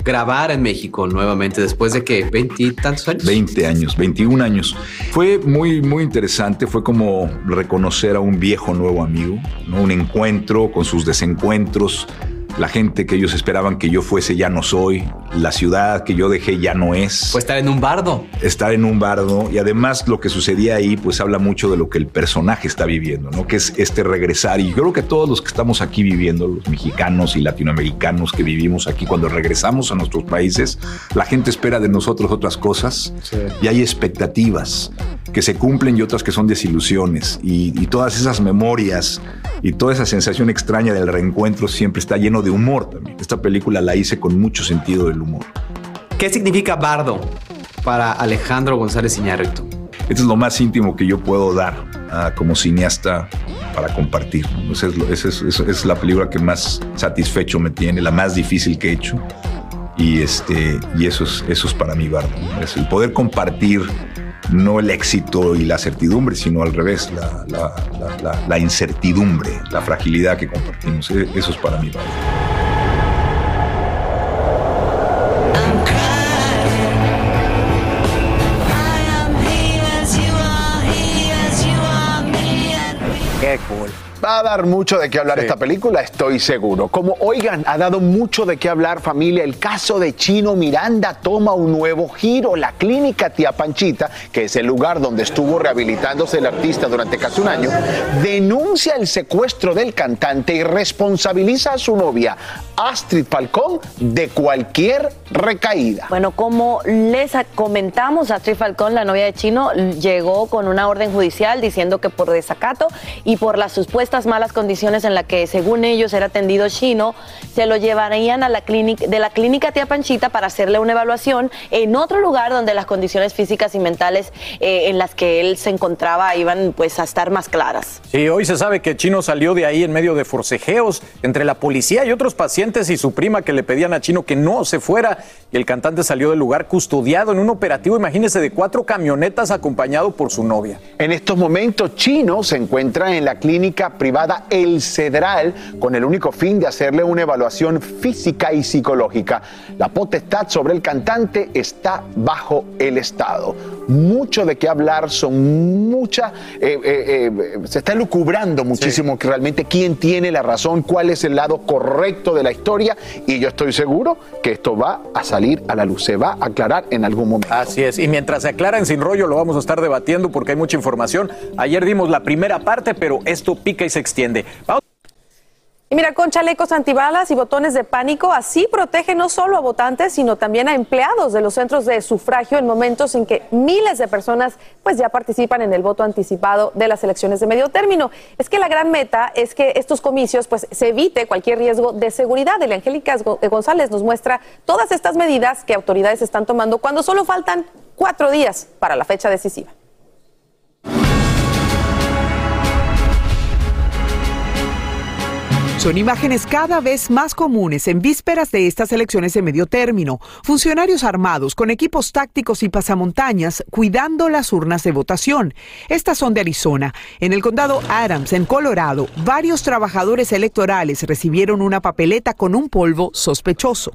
Grabar en México nuevamente después de que veintitantos años. 20 años, 21 años. Fue muy, muy interesante. Fue como reconocer a un viejo nuevo amigo, ¿no? un encuentro con sus desencuentros. La gente que ellos esperaban que yo fuese ya no soy. La ciudad que yo dejé ya no es. Fue estar en un bardo. Estar en un bardo. Y además lo que sucedía ahí pues habla mucho de lo que el personaje está viviendo, ¿no? Que es este regresar. Y yo creo que todos los que estamos aquí viviendo, los mexicanos y latinoamericanos que vivimos aquí, cuando regresamos a nuestros países, la gente espera de nosotros otras cosas y hay expectativas que se cumplen y otras que son desilusiones. Y, y todas esas memorias y toda esa sensación extraña del reencuentro siempre está lleno de humor también. Esta película la hice con mucho sentido del humor. ¿Qué significa bardo para Alejandro González Iñárritu? Esto es lo más íntimo que yo puedo dar ah, como cineasta para compartir. Esa es, esa es- esa es la película que más satisfecho me tiene, la más difícil que he hecho. Y, este, y eso, es, eso es para mí, Bardo. Es el poder compartir no el éxito y la certidumbre, sino al revés, la, la- la- la- la incertidumbre, la fragilidad que compartimos. E- Eso es para mí, Bardo. Dar mucho de qué hablar esta película, estoy seguro. Como oigan, ha dado mucho de qué hablar familia. El caso de Chino Miranda toma un nuevo giro. La clínica Tía Panchita, que es el lugar donde estuvo rehabilitándose el artista durante casi un año, denuncia el secuestro del cantante y responsabiliza a su novia, Astrid Falcón, de cualquier recaída. Bueno, como les comentamos, Astrid Falcón, la novia de Chino, llegó con una orden judicial diciendo que por desacato y por las supuestas malas condiciones en las que, según ellos, era atendido Chino, se lo llevarían a la clínica, de la clínica Tía Panchita para hacerle una evaluación en otro lugar donde las condiciones físicas y mentales eh, en las que él se encontraba iban pues a estar más claras. Sí, hoy se sabe que Chino salió de ahí en medio de forcejeos entre la policía y otros pacientes y su prima que le pedían a Chino que no se fuera. Y el cantante salió del lugar custodiado en un operativo, imagínese, de cuatro camionetas acompañado por su novia. En estos momentos, Chino se encuentra en la clínica privada El Cedral con el único fin de hacerle una evaluación física y psicológica. La potestad sobre el cantante está bajo el Estado. Mucho de qué hablar, son muchas, eh, eh, eh, se está lucubrando muchísimo que realmente quién tiene la razón, cuál es el lado correcto de la historia y yo estoy seguro que esto va a salir a la luz, se va a aclarar en algún momento. Así es, y mientras se aclara en Sin Rollo lo vamos a estar debatiendo porque hay mucha información. Ayer dimos la primera parte, pero esto pica y se extiende. Y mira, con chalecos antibalas y botones de pánico, así protege no solo a votantes, sino también a empleados de los centros de sufragio en momentos en que miles de personas pues ya participan en el voto anticipado de las elecciones de medio término. Es que la gran meta es que estos comicios pues se evite cualquier riesgo de seguridad. El Angélica González nos muestra todas estas medidas que autoridades están tomando cuando solo faltan cuatro días para la fecha decisiva. Son imágenes cada vez más comunes en vísperas de estas elecciones de medio término. Funcionarios armados con equipos tácticos y pasamontañas cuidando las urnas de votación. Estas son de Arizona. En el condado Adams, en Colorado, varios trabajadores electorales recibieron una papeleta con un polvo sospechoso.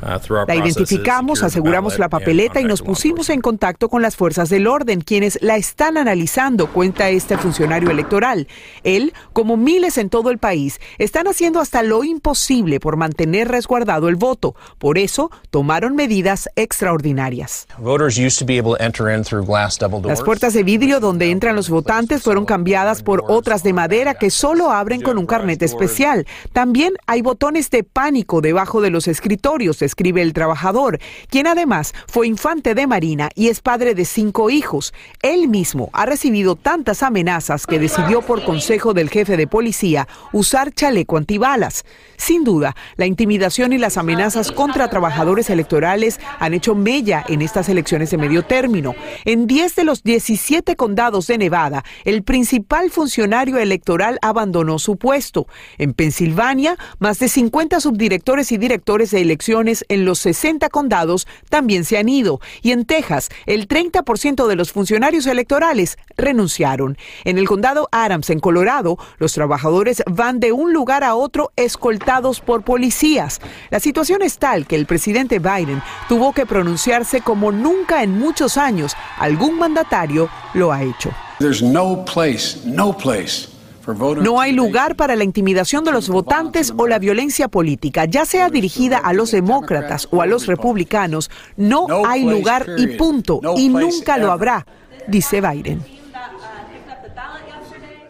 La identificamos, aseguramos la papeleta y nos pusimos en contacto con las fuerzas del orden, quienes la están analizando, cuenta este funcionario electoral. Él, como miles en todo el país, están haciendo hasta lo imposible por mantener resguardado el voto. Por eso, tomaron medidas extraordinarias. Las puertas de vidrio donde entran los votantes fueron cambiadas por otras de madera que solo abren con un carnet especial. También hay botones de pánico debajo de los escritorios escribe el trabajador, quien además fue infante de Marina y es padre de cinco hijos. Él mismo ha recibido tantas amenazas que decidió por consejo del jefe de policía usar chaleco antibalas. Sin duda, la intimidación y las amenazas contra trabajadores electorales han hecho mella en estas elecciones de medio término. En 10 de los 17 condados de Nevada, el principal funcionario electoral abandonó su puesto. En Pensilvania, más de 50 subdirectores y directores de elecciones en los 60 condados también se han ido. Y en Texas, el 30% de los funcionarios electorales renunciaron. En el condado Adams, en Colorado, los trabajadores van de un lugar a otro escoltados por policías. La situación es tal que el presidente Biden tuvo que pronunciarse como nunca en muchos años algún mandatario lo ha hecho. No hay lugar para la intimidación de los votantes o la violencia política, ya sea dirigida a los demócratas o a los republicanos. No hay lugar y punto, y nunca lo habrá, dice Biden.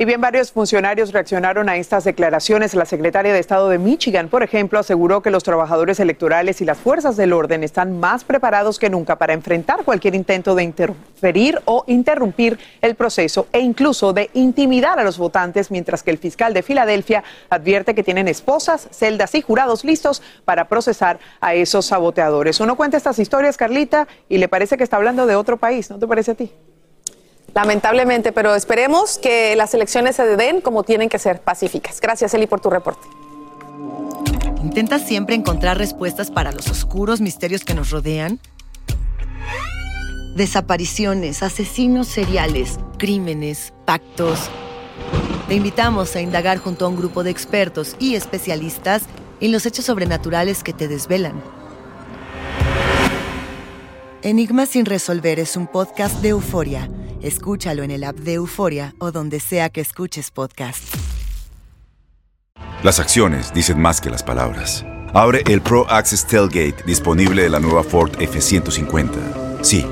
Y bien, varios funcionarios reaccionaron a estas declaraciones. La secretaria de Estado de Michigan, por ejemplo, aseguró que los trabajadores electorales y las fuerzas del orden están más preparados que nunca para enfrentar cualquier intento de interferir o interrumpir el proceso e incluso de intimidar a los votantes, mientras que el fiscal de Filadelfia advierte que tienen esposas, celdas y jurados listos para procesar a esos saboteadores. Uno cuenta estas historias, Carlita, y le parece que está hablando de otro país, ¿no te parece a ti? Lamentablemente, pero esperemos que las elecciones se den como tienen que ser, pacíficas. Gracias, Eli, por tu reporte. ¿Intentas siempre encontrar respuestas para los oscuros misterios que nos rodean? Desapariciones, asesinos seriales, crímenes, pactos. Te invitamos a indagar junto a un grupo de expertos y especialistas en los hechos sobrenaturales que te desvelan. Enigma sin resolver es un podcast de euforia Escúchalo en el app de Euforia o donde sea que escuches podcast. Las acciones dicen más que las palabras. Abre el Pro Access Tailgate disponible de la nueva Ford F-150. Sí,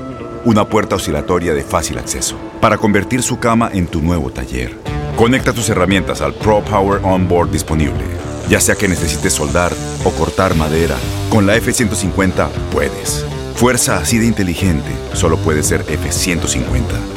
una puerta oscilatoria de fácil acceso para convertir su cama en tu nuevo taller. Conecta tus herramientas al Pro Power Onboard disponible. Ya sea que necesites soldar o cortar madera, con la F-150 puedes. Fuerza así de inteligente solo puede ser F-150.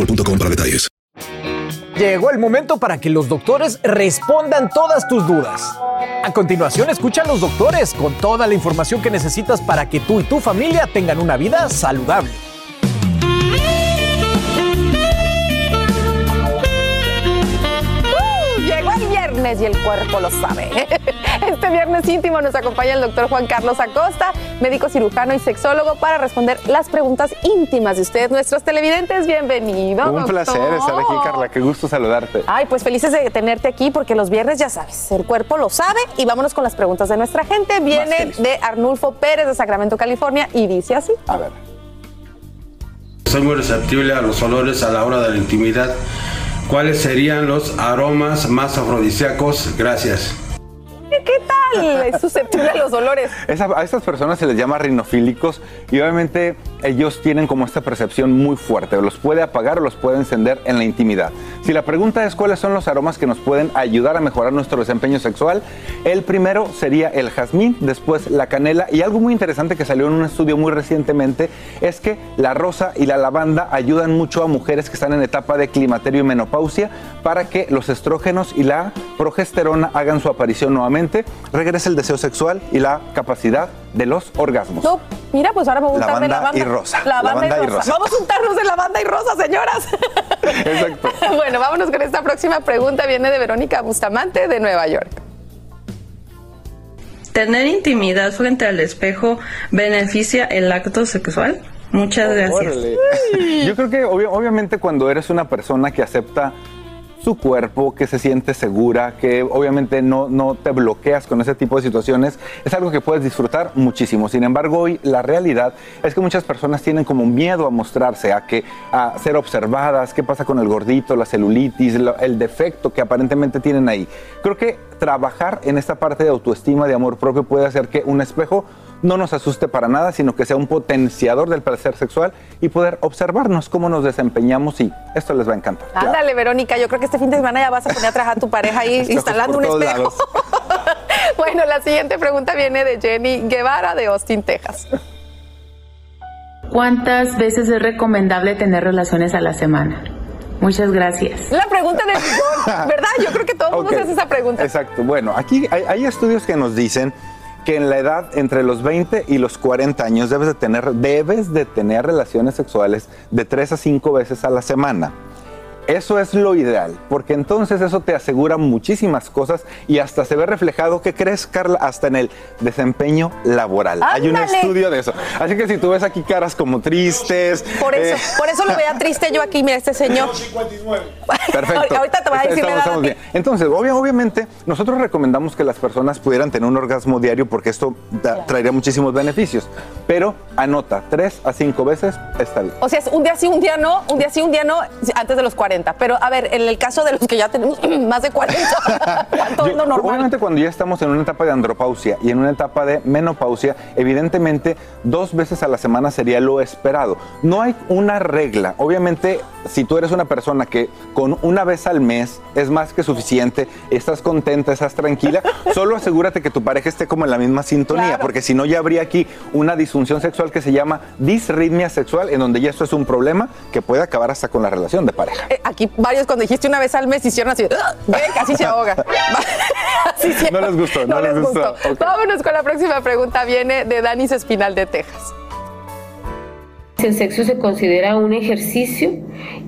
boostmobile.com para detalles. Llegó el momento para que los doctores respondan todas tus dudas. A continuación, escucha a los doctores con toda la información que necesitas para que tú y tu familia tengan una vida saludable. Uh, Llegó el viernes y el cuerpo lo sabe. Este viernes íntimo nos acompaña el doctor Juan Carlos Acosta, médico cirujano y sexólogo, para responder las preguntas íntimas de ustedes, nuestros televidentes. Bienvenido. Un doctor. placer estar aquí, Carla. Qué gusto saludarte. Ay, pues felices de tenerte aquí porque los viernes ya sabes, el cuerpo lo sabe y vámonos con las preguntas de nuestra gente. Viene de Arnulfo Pérez de Sacramento, California y dice así. A ver. Soy muy receptible a los olores a la hora de la intimidad. ¿Cuáles serían los aromas más afrodisíacos? Gracias. ¿Qué tal? Es susceptible a los olores. Esa- a estas personas se les llama rinofílicos y obviamente ellos tienen como esta percepción muy fuerte. Los puede apagar o los puede encender en la intimidad. Si la pregunta es cuáles son los aromas que nos pueden ayudar a mejorar nuestro desempeño sexual, el primero sería el jazmín, después la canela y algo muy interesante que salió en un estudio muy recientemente es que la rosa y la lavanda ayudan mucho a mujeres que están en etapa de climaterio y menopausia para que los estrógenos y la progesterona hagan su aparición nuevamente, regrese el deseo sexual y la capacidad de los orgasmos. No, mira, pues ahora voy a untar de Lavanda lavanda. y rosa. Lavanda, Lavanda y y rosa. rosa. Vamos a untarnos de lavanda y rosa, señoras. Exacto. bueno, vámonos con esta próxima pregunta. Viene de Verónica Bustamante de Nueva York. ¿Tener intimidad frente al espejo beneficia el acto sexual? Muchas gracias. Órale. Yo creo que obviamente cuando eres una persona que acepta su cuerpo, que se siente segura, que obviamente no, no te bloqueas con ese tipo de situaciones, es algo que puedes disfrutar muchísimo. Sin embargo, hoy la realidad es que muchas personas tienen como miedo a mostrarse, a, que, a ser observadas, qué pasa con el gordito, la celulitis, el defecto que aparentemente tienen ahí. Creo que trabajar en esta parte de autoestima, de amor propio, puede hacer que un espejo no nos asuste para nada, sino que sea un potenciador del placer sexual y poder observarnos cómo nos desempeñamos y esto les va a encantar. Ándale, Verónica, yo creo que este fin de semana ya vas a poner a trabajar a tu pareja ahí instalando un todos espejo. bueno, la siguiente pregunta viene de Jenny Guevara de Austin, Texas. ¿Cuántas veces es recomendable tener relaciones a la semana? Muchas gracias. La pregunta del millón, ¿verdad? Yo creo que todo el mundo se hace esa pregunta. Exacto. Bueno, aquí hay, hay estudios que nos dicen que en la edad entre los 20 y los 40 años debes de tener, debes de tener relaciones sexuales de 3 a 5 veces a la semana. Eso es lo ideal, porque entonces eso te asegura muchísimas cosas y hasta se ve reflejado, ¿qué crees, Carla? Hasta en el desempeño laboral. Hay un estudio de eso. Así que si tú ves aquí caras como tristes. Por eso, eh, por eso lo veía triste yo aquí, mira, este señor. Perfecto. Ahorita te voy a decir la Estamos- estamos bien. Entonces, obvia- obviamente, nosotros recomendamos que las personas pudieran tener un orgasmo diario porque esto da- traería muchísimos beneficios. Pero anota, tres a cinco veces está bien. O sea, es un día sí, un día no, un día sí, un día no, antes de los 40. Pero a ver, en el caso de los que ya tenemos más de 40, ¿cuánto es lo normal? Obviamente cuando ya estamos en una etapa de andropausia y en una etapa de menopausia, evidentemente dos veces a la semana sería lo esperado. No hay una regla. Obviamente, si tú eres una persona que con una vez al mes es más que suficiente, estás contenta, estás tranquila, solo asegúrate que tu pareja esté como en la misma sintonía, porque si no ya habría aquí una disfunción sexual que se llama disritmia sexual, en donde ya esto es un problema que puede acabar hasta con la relación de pareja. Eh, Aquí varios cuando dijiste una vez al mes hicieron así, ¡ah! ve, casi se ahoga. Así se- No les gustó, no, les gustó. Vámonos con la próxima pregunta, viene de Danis Espinal de Texas. Si el sexo se considera un ejercicio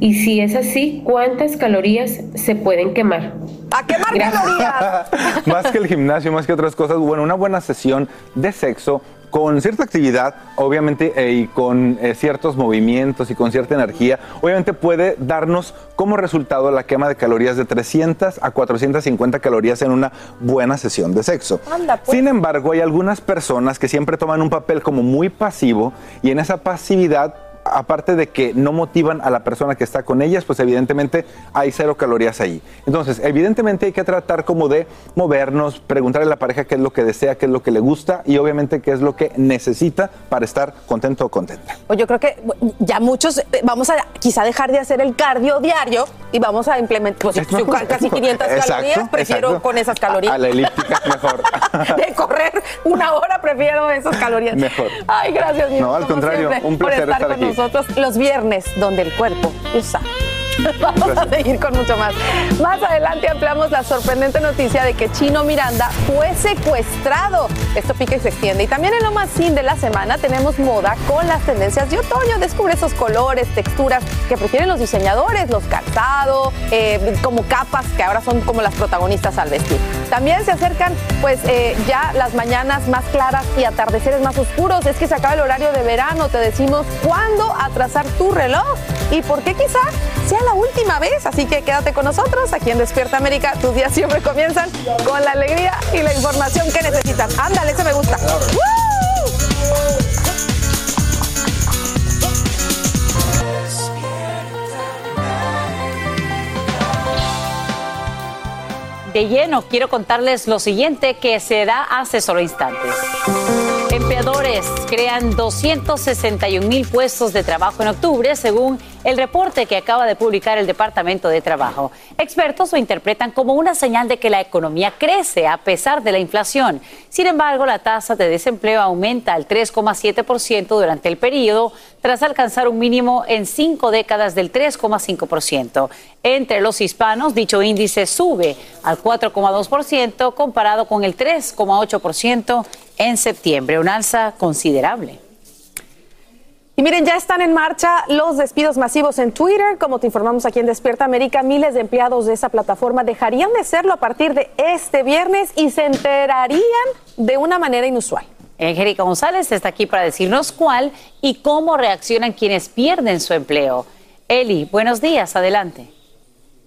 y si es así, ¿cuántas calorías se pueden quemar? ¡A quemar calorías! más que el gimnasio, más que otras cosas, bueno, una buena sesión de sexo con cierta actividad, obviamente, eh, y con eh, ciertos movimientos y con cierta energía, obviamente puede darnos como resultado la quema de calorías de 300 a 450 calorías en una buena sesión de sexo. Anda, pues. Sin embargo, hay algunas personas que siempre toman un papel como muy pasivo y en esa pasividad aparte de que no motivan a la persona que está con ellas, pues evidentemente hay cero calorías ahí. Entonces, evidentemente hay que tratar como de movernos, preguntarle a la pareja qué es lo que desea, qué es lo que le gusta y obviamente qué es lo que necesita para estar contento o contenta. Pues yo creo que ya muchos eh, vamos a quizá dejar de hacer el cardio diario y vamos a implementar pues, Es casi es mejor. 500 Exacto, calorías, prefiero exacto. con esas calorías. A la elíptica es mejor. de correr una hora, prefiero esas calorías. Mejor. Ay, gracias, mi No, al contrario, siempre, un placer estar, aquí. Nosotros los viernes, donde el cuerpo usa. Vamos a seguir con mucho más. Más adelante ampliamos la sorprendente noticia de que Chino Miranda fue secuestrado. Esto pica y se extiende. Y también en lo más sin de la semana tenemos moda con las tendencias de otoño. Descubre esos colores, texturas que prefieren los diseñadores, los calzados, eh, como capas que ahora son como las protagonistas al vestir. También se acercan pues eh, ya las mañanas más claras y atardeceres más oscuros. Es que se acaba el horario de verano. Te decimos cuándo atrasar tu reloj y por qué quizá sea la última vez. Así que quédate con nosotros aquí en Despierta América. Tus días siempre comienzan con la alegría y la información que necesitas. Ándale, ese me gusta. De lleno, quiero contarles lo siguiente que se da hace solo instantes. Empleadores crean 261 mil puestos de trabajo en octubre, según el reporte que acaba de publicar el Departamento de Trabajo. Expertos lo interpretan como una señal de que la economía crece a pesar de la inflación. Sin embargo, la tasa de desempleo aumenta al 3,7% durante el periodo, tras alcanzar un mínimo en cinco décadas del 3,5%. Entre los hispanos, dicho índice sube al 4,2% comparado con el 3,8% en septiembre, un alza considerable. Y miren, ya están en marcha los despidos masivos en Twitter. Como te informamos aquí en Despierta América, miles de empleados de esa plataforma dejarían de serlo a partir de este viernes y se enterarían de una manera inusual. Angélica González está aquí para decirnos cuál y cómo reaccionan quienes pierden su empleo. Eli, buenos días, adelante.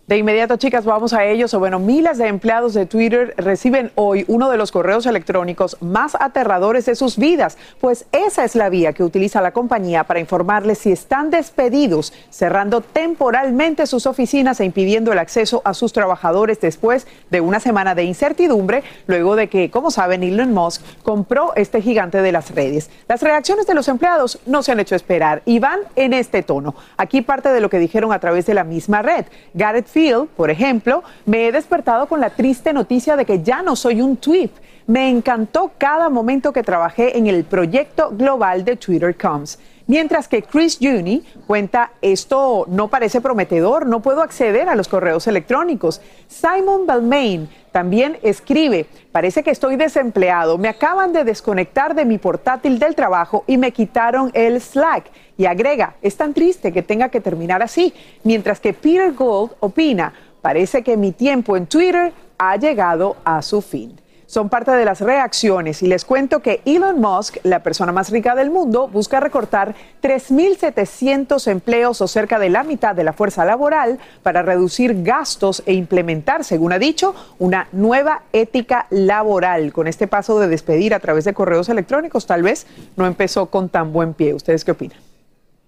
De inmediato, chicas, vamos a ellos. O bueno, miles de empleados de Twitter reciben hoy uno de los correos electrónicos más aterradores de sus vidas, pues esa es la vía que utiliza la compañía para informarles si están despedidos, cerrando temporalmente sus oficinas e impidiendo el acceso a sus trabajadores después de una semana de incertidumbre, luego de que, como saben, Elon Musk compró este gigante de las redes. Las reacciones de los empleados no se han hecho esperar y van en este tono. Aquí parte de lo que dijeron a través de la misma red. Garrett Field, por ejemplo, me he despertado con la triste noticia de que ya no soy un tweet. Me encantó cada momento que trabajé en el proyecto global de Twitter Coms. Mientras que Chris Juni cuenta, esto no parece prometedor, no puedo acceder a los correos electrónicos. Simon Balmain también escribe, parece que estoy desempleado, me acaban de desconectar de mi portátil del trabajo y me quitaron el Slack. Y agrega, es tan triste que tenga que terminar así. Mientras que Peter Gold opina, parece que mi tiempo en Twitter ha llegado a su fin. Son parte de las reacciones y les cuento que Elon Musk, la persona más rica del mundo, busca recortar 3.700 empleos o cerca de la mitad de la fuerza laboral para reducir gastos e implementar, según ha dicho, una nueva ética laboral. Con este paso de despedir a través de correos electrónicos, tal vez no empezó con tan buen pie. ¿Ustedes qué opinan?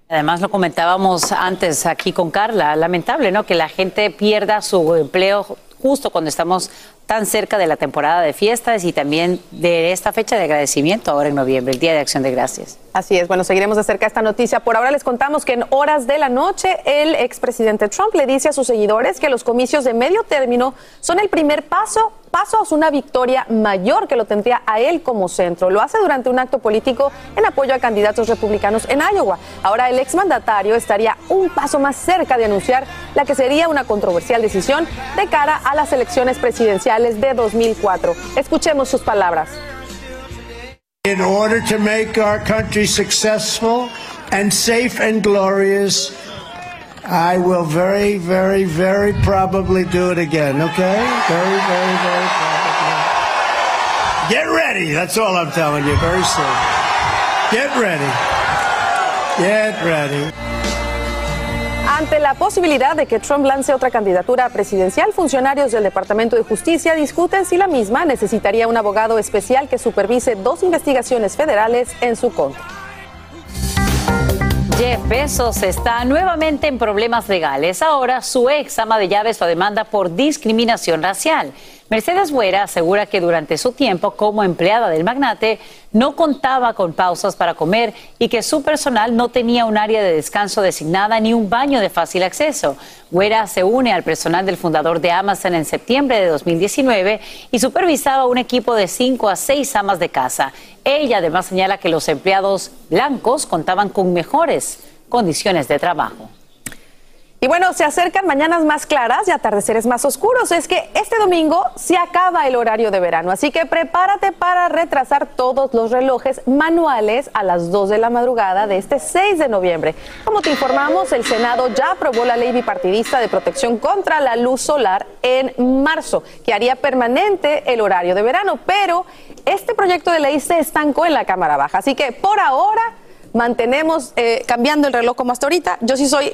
Además, lo comentábamos antes aquí con Carla, lamentable, ¿no? Que la gente pierda su empleo justo cuando estamos tan cerca de la temporada de fiestas y también de esta fecha de agradecimiento ahora en noviembre, el Día de Acción de Gracias. Así es, bueno, seguiremos de cerca esta noticia. Por ahora les contamos que en horas de la noche el expresidente Trump le dice a sus seguidores que los comicios de medio término son el primer paso paso a una victoria mayor que lo tendría a él como centro. Lo hace durante un acto político en apoyo a candidatos republicanos en Iowa. Ahora el exmandatario estaría un paso más cerca de anunciar la que sería una controversial decisión de cara a las elecciones presidenciales de 2004. Escuchemos sus palabras. Order to make our country successful and safe and glorious, I will very, very, very probably do it again, okay? Very, very, very probably. Get ready. That's all I'm telling you very soon. Get ready. Get ready. Ante la posibilidad de que Trump lance otra candidatura presidencial, funcionarios del Departamento de Justicia discuten si la misma necesitaría un abogado especial que supervise dos investigaciones federales en su contra. Jeff Bezos está nuevamente en problemas legales. Ahora su ex ama de llaves lo demanda por discriminación racial. Mercedes Buera asegura que durante su tiempo como empleada del magnate no contaba con pausas para comer y que su personal no tenía un área de descanso designada ni un baño de fácil acceso. Buera se une al personal del fundador de Amazon en septiembre de 2019 y supervisaba un equipo de cinco a seis amas de casa. Ella además señala que los empleados blancos contaban con mejores condiciones de trabajo. Y bueno, se acercan mañanas más claras y atardeceres más oscuros. Es que este domingo se acaba el horario de verano, así que prepárate para retrasar todos los relojes manuales a las 2 de la madrugada de este 6 de noviembre. Como te informamos, el Senado ya aprobó la ley bipartidista de protección contra la luz solar en marzo, que haría permanente el horario de verano, pero este proyecto de ley se estancó en la Cámara Baja, así que por ahora mantenemos eh, cambiando el reloj como hasta ahorita. Yo sí soy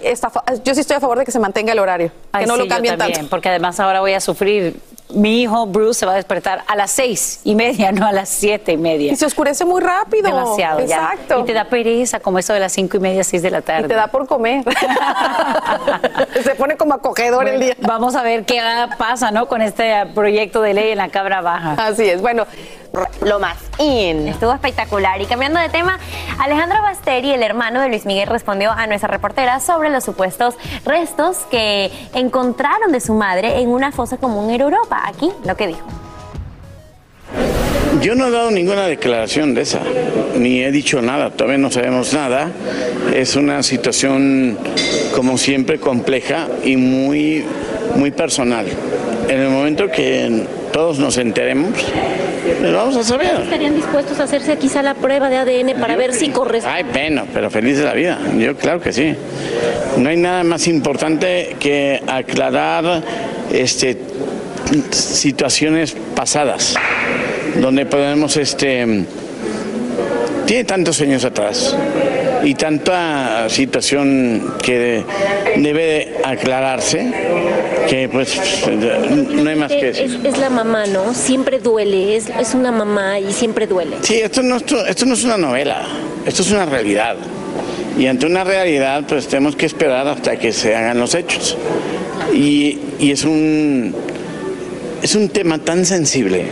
yo sí estoy a favor de que se mantenga el horario, que no lo cambien tanto. Porque además ahora voy a sufrir. Mi hijo Bruce se va a despertar a las seis y media, no a las siete y media. Y se oscurece muy rápido. Demasiado. Exacto. Y te da pereza, como eso de las cinco y media, seis de la tarde. Y te da por comer. se pone como acogedor el día. Vamos a ver qué pasa, ¿no? Con este proyecto de ley en la Cabra Baja. Así es. Bueno, lo más in. Estuvo espectacular. Y cambiando de tema, Alejandro Basteri, el hermano de Luis Miguel, respondió a nuestra reportera sobre los supuestos restos que encontraron de su madre en una fosa común en Europa. Aquí lo que dijo. Yo no he dado ninguna declaración de esa, ni he dicho nada, todavía no sabemos nada. Es una situación, como siempre, compleja y muy, muy personal. En el momento que todos nos enteremos, pues vamos a saber. ¿Estarían dispuestos a hacerse quizá la prueba de ADN para ver si corresponde? Ay, bueno, pero feliz de la vida. Yo claro que sí. No hay nada más importante que aclarar este, situaciones pasadas, donde podemos, este, tiene tantos años atrás y tanta situación que debe aclararse que pues no hay más que decir. Es, la mamá, ¿no? Siempre duele, es, es, una mamá y siempre duele. Sí, esto no, esto, no es una novela, esto es una realidad. Y ante una realidad pues tenemos que esperar hasta que se hagan los hechos. Y, y es, un, es un tema tan sensible.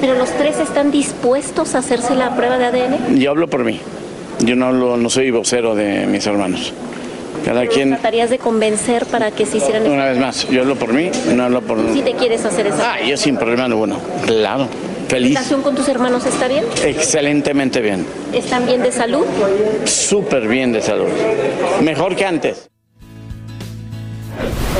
¿Pero los tres están dispuestos a hacerse la prueba de ADN? Yo hablo por mí. Yo no, no soy vocero de mis hermanos. Cada quien. ¿Tratarías de convencer para que se hicieran Una vez más, yo hablo por mí, no hablo por. Si te quieres hacer eso. Ah, yo sin problema alguno. Claro. Feliz. ¿La relación con tus hermanos está bien? Excelentemente bien. ¿Están bien de salud? Súper bien de salud. Mejor que antes.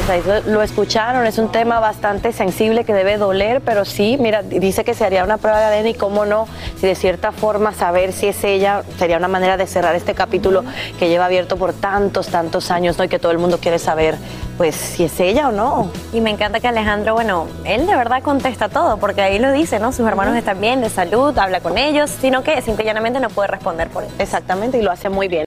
Pues ahí lo, escucharon, es un tema bastante sensible que debe doler, pero sí, mira, dice que se haría una prueba de ADN y cómo no, si de cierta forma saber si es ella, sería una manera de cerrar este capítulo que lleva abierto por tantos, tantos años, ¿no? Y que todo el mundo quiere saber, pues, si es ella o no. Y me encanta que Alejandro, bueno, él de verdad contesta todo, porque ahí lo dice, ¿no? Sus hermanos están bien, de salud, habla con ellos, sino que simplemente no puede responder por él. Exactamente, y lo hace muy bien.